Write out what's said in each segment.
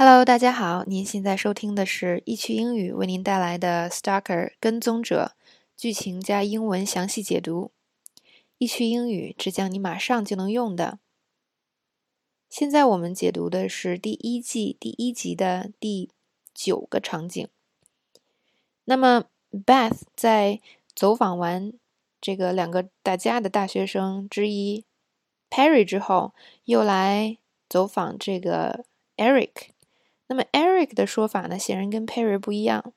Hello，大家好，您现在收听的是易趣英语为您带来的《Stalker 跟踪者》剧情加英文详细解读。易趣英语只讲你马上就能用的。现在我们解读的是第一季第一集的第九个场景。那么，Beth 在走访完这个两个打架的大学生之一 Perry 之后，又来走访这个 Eric。那么 Eric 的说法呢，显然跟 Perry 不一样。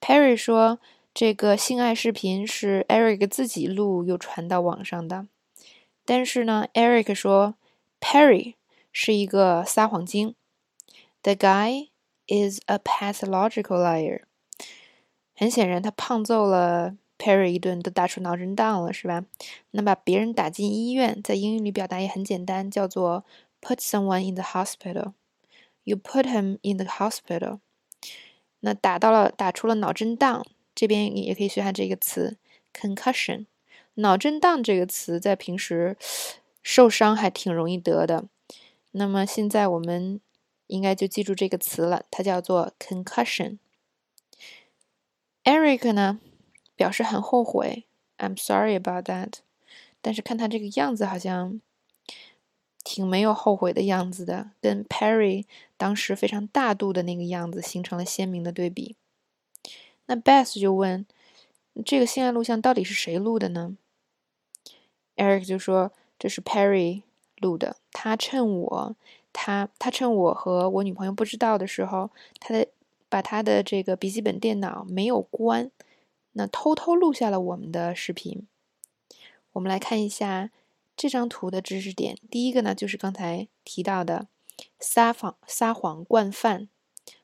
Perry 说，这个性爱视频是 Eric 自己录又传到网上的。但是呢，Eric 说 Perry 是一个撒谎精。The guy is a pathological liar。很显然，他胖揍了 Perry 一顿，都打出脑震荡了，是吧？那把别人打进医院，在英语里表达也很简单，叫做 put someone in the hospital。You put him in the hospital。那打到了，打出了脑震荡。这边也可以学下这个词，concussion。脑震荡这个词在平时受伤还挺容易得的。那么现在我们应该就记住这个词了，它叫做 concussion。Eric 呢表示很后悔，I'm sorry about that。但是看他这个样子，好像。挺没有后悔的样子的，跟 Perry 当时非常大度的那个样子形成了鲜明的对比。那 Beth 就问：“这个性爱录像到底是谁录的呢？”Eric 就说：“这是 Perry 录的。他趁我他他趁我和我女朋友不知道的时候，他的把他的这个笔记本电脑没有关，那偷偷录下了我们的视频。我们来看一下。”这张图的知识点，第一个呢，就是刚才提到的撒谎撒谎惯犯、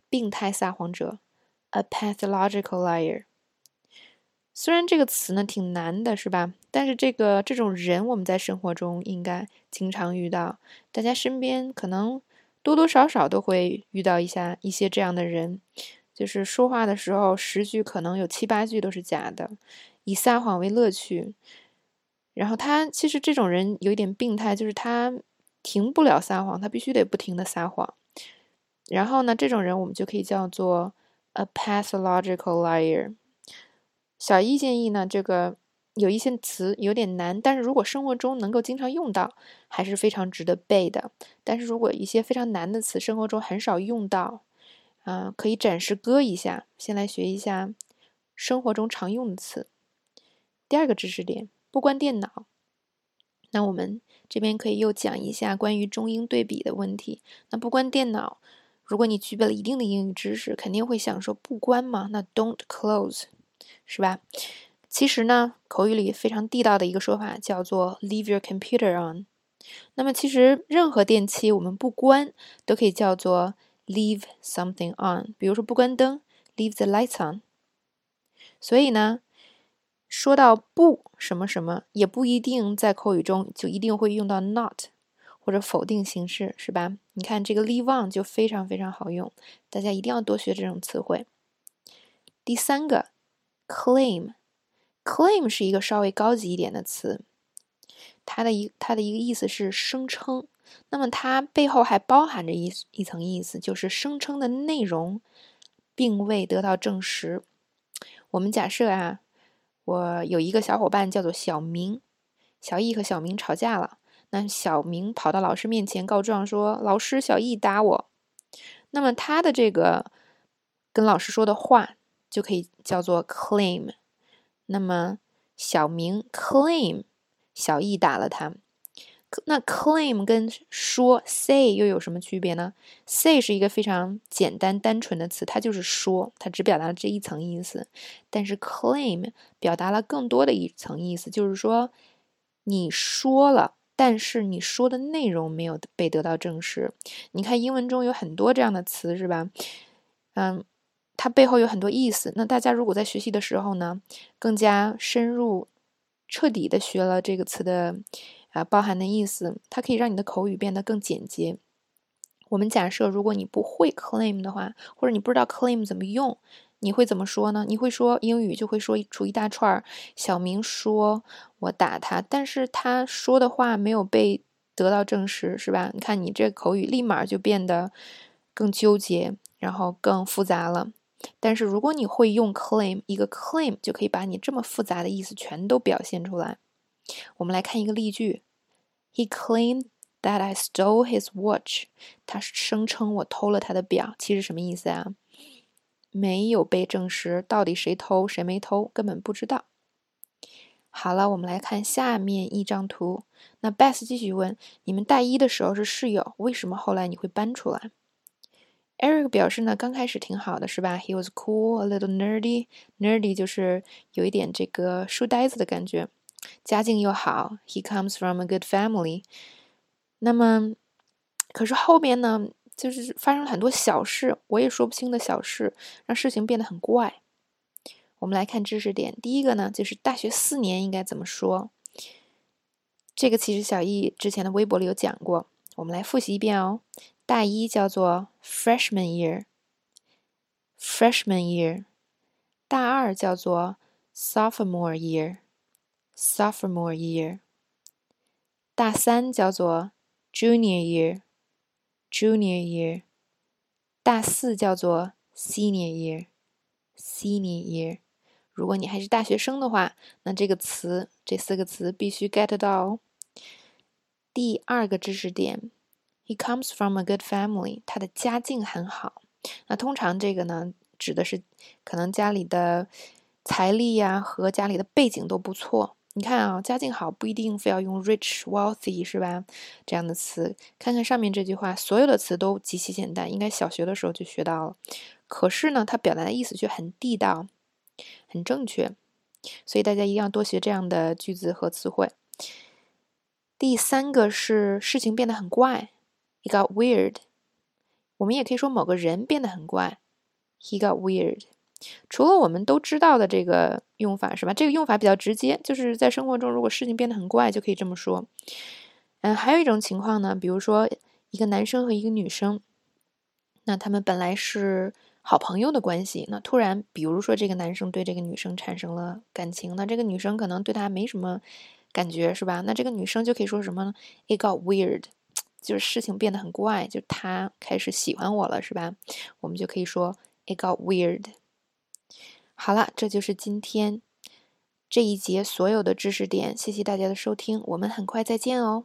病态撒谎者，a pathological liar。虽然这个词呢挺难的，是吧？但是这个这种人，我们在生活中应该经常遇到，大家身边可能多多少少都会遇到一下一些这样的人，就是说话的时候十句可能有七八句都是假的，以撒谎为乐趣。然后他其实这种人有一点病态，就是他停不了撒谎，他必须得不停的撒谎。然后呢，这种人我们就可以叫做 a pathological liar。小一建议呢，这个有一些词有点难，但是如果生活中能够经常用到，还是非常值得背的。但是如果一些非常难的词，生活中很少用到，啊，可以暂时搁一下，先来学一下生活中常用的词。第二个知识点。不关电脑，那我们这边可以又讲一下关于中英对比的问题。那不关电脑，如果你具备了一定的英语知识，肯定会想说不关嘛？那 don't close，是吧？其实呢，口语里非常地道的一个说法叫做 leave your computer on。那么其实任何电器我们不关都可以叫做 leave something on。比如说不关灯，leave the lights on。所以呢。说到不什么什么，也不一定在口语中就一定会用到 not 或者否定形式，是吧？你看这个 leave on 就非常非常好用，大家一定要多学这种词汇。第三个，claim，claim 是一个稍微高级一点的词，它的一它的一个意思是声称，那么它背后还包含着一一层意思，就是声称的内容并未得到证实。我们假设啊。我有一个小伙伴叫做小明，小易和小明吵架了。那小明跑到老师面前告状，说老师小易打我。那么他的这个跟老师说的话就可以叫做 claim。那么小明 claim 小易打了他。那 claim 跟说 say 又有什么区别呢？say 是一个非常简单单纯的词，它就是说，它只表达了这一层意思。但是 claim 表达了更多的一层意思，就是说你说了，但是你说的内容没有被得到证实。你看英文中有很多这样的词，是吧？嗯，它背后有很多意思。那大家如果在学习的时候呢，更加深入、彻底的学了这个词的。啊，包含的意思，它可以让你的口语变得更简洁。我们假设，如果你不会 claim 的话，或者你不知道 claim 怎么用，你会怎么说呢？你会说英语就会说出一大串儿。小明说：“我打他，但是他说的话没有被得到证实，是吧？”你看你这口语立马就变得更纠结，然后更复杂了。但是如果你会用 claim，一个 claim 就可以把你这么复杂的意思全都表现出来。我们来看一个例句：He claimed that I stole his watch。他声称我偷了他的表，其实什么意思啊？没有被证实，到底谁偷谁没偷，根本不知道。好了，我们来看下面一张图。那 Beth 继续问：你们大一的时候是室友，为什么后来你会搬出来？Eric 表示呢，刚开始挺好的，是吧？He was cool, a little nerdy. Nerdy 就是有一点这个书呆子的感觉，家境又好。He comes from a good family. 那么，可是后面呢，就是发生了很多小事，我也说不清的小事，让事情变得很怪。我们来看知识点，第一个呢，就是大学四年应该怎么说？这个其实小易之前的微博里有讲过，我们来复习一遍哦。大一叫做 freshman year，freshman year；大二叫做 sophomore Year Sophomore year；大三叫做 junior year，junior year；大四叫做 senior year，senior year。如果你还是大学生的话，那这个词这四个词必须 get 到哦。第二个知识点，He comes from a good family，他的家境很好。那通常这个呢，指的是可能家里的财力呀和家里的背景都不错。你看啊，家境好不一定非要用 rich、wealthy 是吧？这样的词。看看上面这句话，所有的词都极其简单，应该小学的时候就学到了。可是呢，它表达的意思却很地道。很正确，所以大家一定要多学这样的句子和词汇。第三个是事情变得很怪，he got weird。我们也可以说某个人变得很怪，He got weird。除了我们都知道的这个用法是吧？这个用法比较直接，就是在生活中如果事情变得很怪就可以这么说。嗯，还有一种情况呢，比如说一个男生和一个女生，那他们本来是。好朋友的关系，那突然，比如说这个男生对这个女生产生了感情，那这个女生可能对他没什么感觉，是吧？那这个女生就可以说什么呢？It got weird，就是事情变得很怪，就他开始喜欢我了，是吧？我们就可以说 It got weird。好了，这就是今天这一节所有的知识点，谢谢大家的收听，我们很快再见哦。